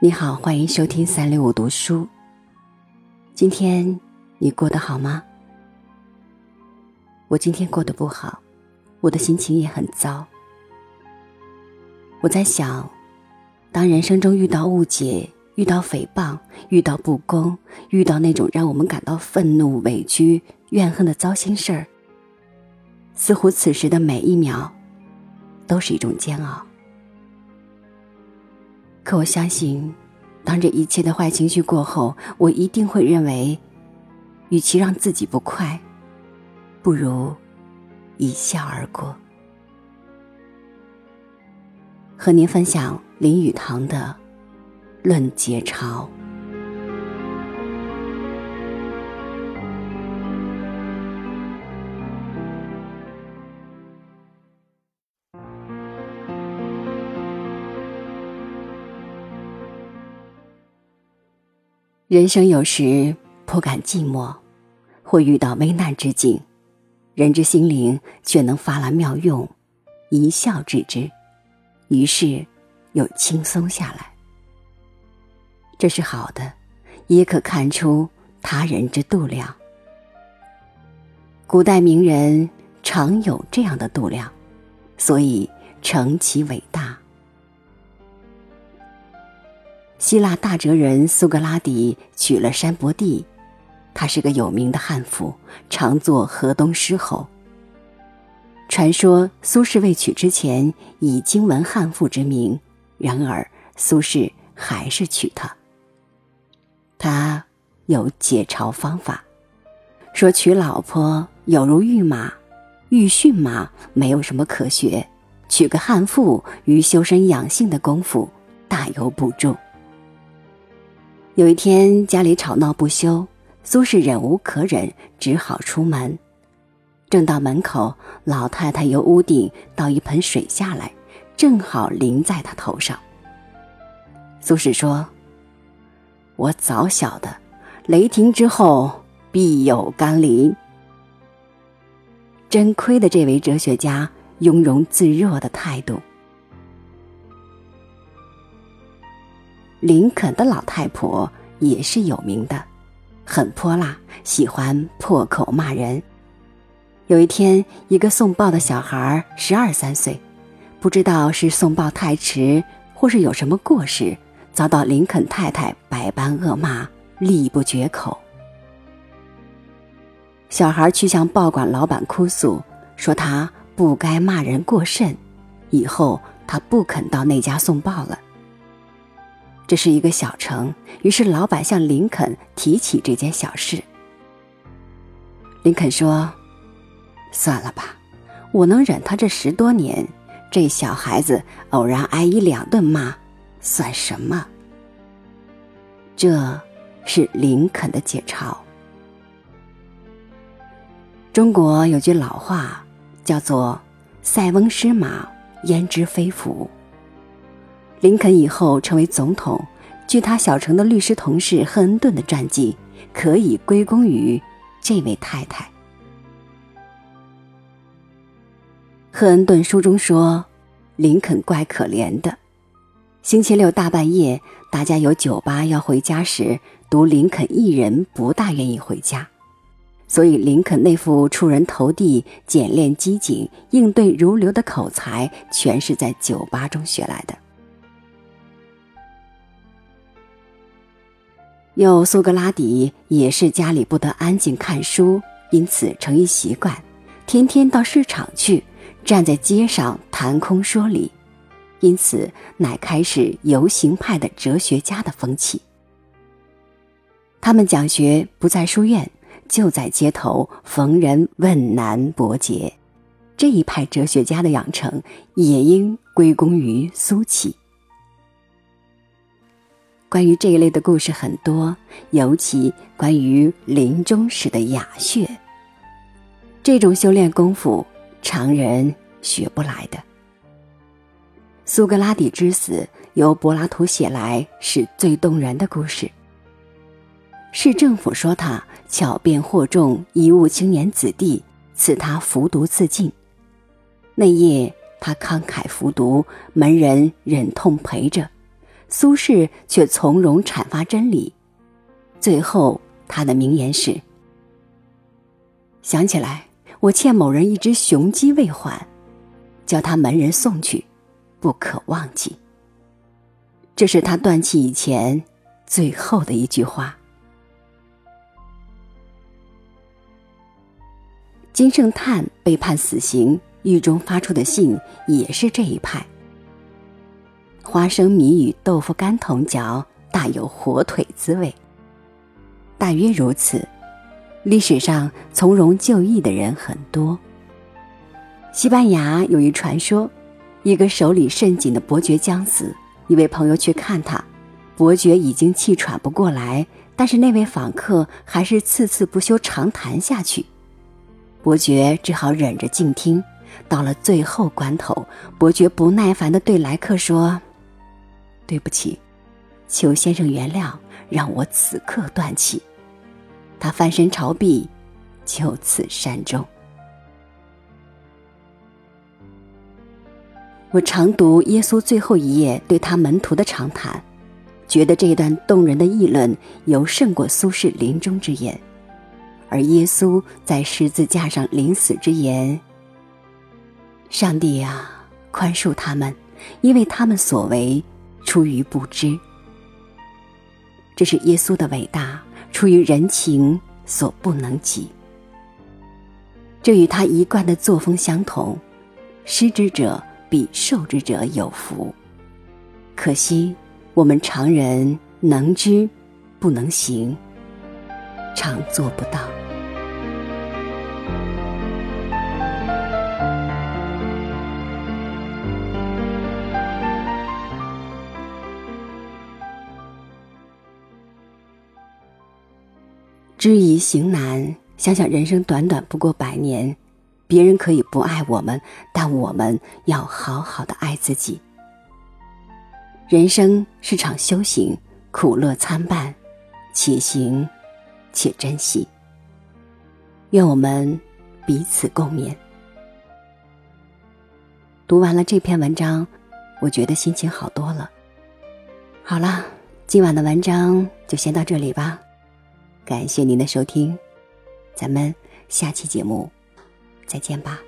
你好，欢迎收听三六五读书。今天你过得好吗？我今天过得不好，我的心情也很糟。我在想，当人生中遇到误解、遇到诽谤、遇到不公、遇到那种让我们感到愤怒、委屈、怨恨的糟心事儿，似乎此时的每一秒都是一种煎熬。可我相信，当这一切的坏情绪过后，我一定会认为，与其让自己不快，不如一笑而过。和您分享林语堂的《论节操》。人生有时颇感寂寞，或遇到危难之境，人之心灵却能发来妙用，一笑置之，于是又轻松下来。这是好的，也可看出他人之度量。古代名人常有这样的度量，所以成其伟大。希腊大哲人苏格拉底娶了山伯蒂，他是个有名的悍妇，常做河东狮吼。传说苏轼未娶之前以经文悍妇之名，然而苏轼还是娶她。他有解嘲方法，说娶老婆有如御马，欲驯马没有什么可学，娶个悍妇于修身养性的功夫大有补助。有一天，家里吵闹不休，苏轼忍无可忍，只好出门。正到门口，老太太由屋顶倒一盆水下来，正好淋在他头上。苏轼说：“我早晓得，雷霆之后必有甘霖。”真亏得这位哲学家雍容自若的态度。林肯的老太婆也是有名的，很泼辣，喜欢破口骂人。有一天，一个送报的小孩十二三岁，不知道是送报太迟，或是有什么过失，遭到林肯太太百般恶骂，力不绝口。小孩去向报馆老板哭诉，说他不该骂人过甚，以后他不肯到那家送报了。这是一个小城，于是老板向林肯提起这件小事。林肯说：“算了吧，我能忍他这十多年，这小孩子偶然挨一两顿骂，算什么？”这是林肯的解嘲。中国有句老话，叫做“塞翁失马，焉知非福”。林肯以后成为总统，据他小城的律师同事赫恩顿的传记，可以归功于这位太太。赫恩顿书中说，林肯怪可怜的。星期六大半夜，大家有酒吧要回家时，独林肯一人不大愿意回家，所以林肯那副出人头地、简练机警、应对如流的口才，全是在酒吧中学来的。有苏格拉底也是家里不得安静看书，因此成一习惯，天天到市场去，站在街上谈空说理，因此乃开始游行派的哲学家的风气。他们讲学不在书院，就在街头逢人问难驳解，这一派哲学家的养成也应归功于苏启。关于这一类的故事很多，尤其关于临终时的哑穴。这种修炼功夫，常人学不来的。苏格拉底之死由柏拉图写来，是最动人的故事。市政府说他巧辩惑众，贻误青年子弟，赐他服毒自尽。那夜他慷慨服毒，门人忍痛陪着。苏轼却从容阐发真理。最后，他的名言是：“想起来，我欠某人一只雄鸡未还，叫他门人送去，不可忘记。”这是他断气以前最后的一句话。金圣叹被判死刑，狱中发出的信也是这一派。花生米与豆腐干同嚼，大有火腿滋味。大约如此，历史上从容就义的人很多。西班牙有一传说，一个手里甚紧的伯爵将死，一位朋友去看他，伯爵已经气喘不过来，但是那位访客还是次次不休长谈下去。伯爵只好忍着静听。到了最后关头，伯爵不耐烦地对来客说：“对不起，求先生原谅，让我此刻断气。”他翻身朝壁，就此善终。我常读耶稣最后一页对他门徒的长谈，觉得这一段动人的议论尤胜过苏轼临终之言。而耶稣在十字架上临死之言：“上帝呀，宽恕他们，因为他们所为出于不知。”这是耶稣的伟大，出于人情所不能及。这与他一贯的作风相同，施之者比受之者有福。可惜我们常人能知，不能行，常做不到。知易行难，想想人生短短不过百年，别人可以不爱我们，但我们要好好的爱自己。人生是场修行，苦乐参半，且行且珍惜。愿我们彼此共勉。读完了这篇文章，我觉得心情好多了。好了，今晚的文章就先到这里吧。感谢您的收听，咱们下期节目再见吧。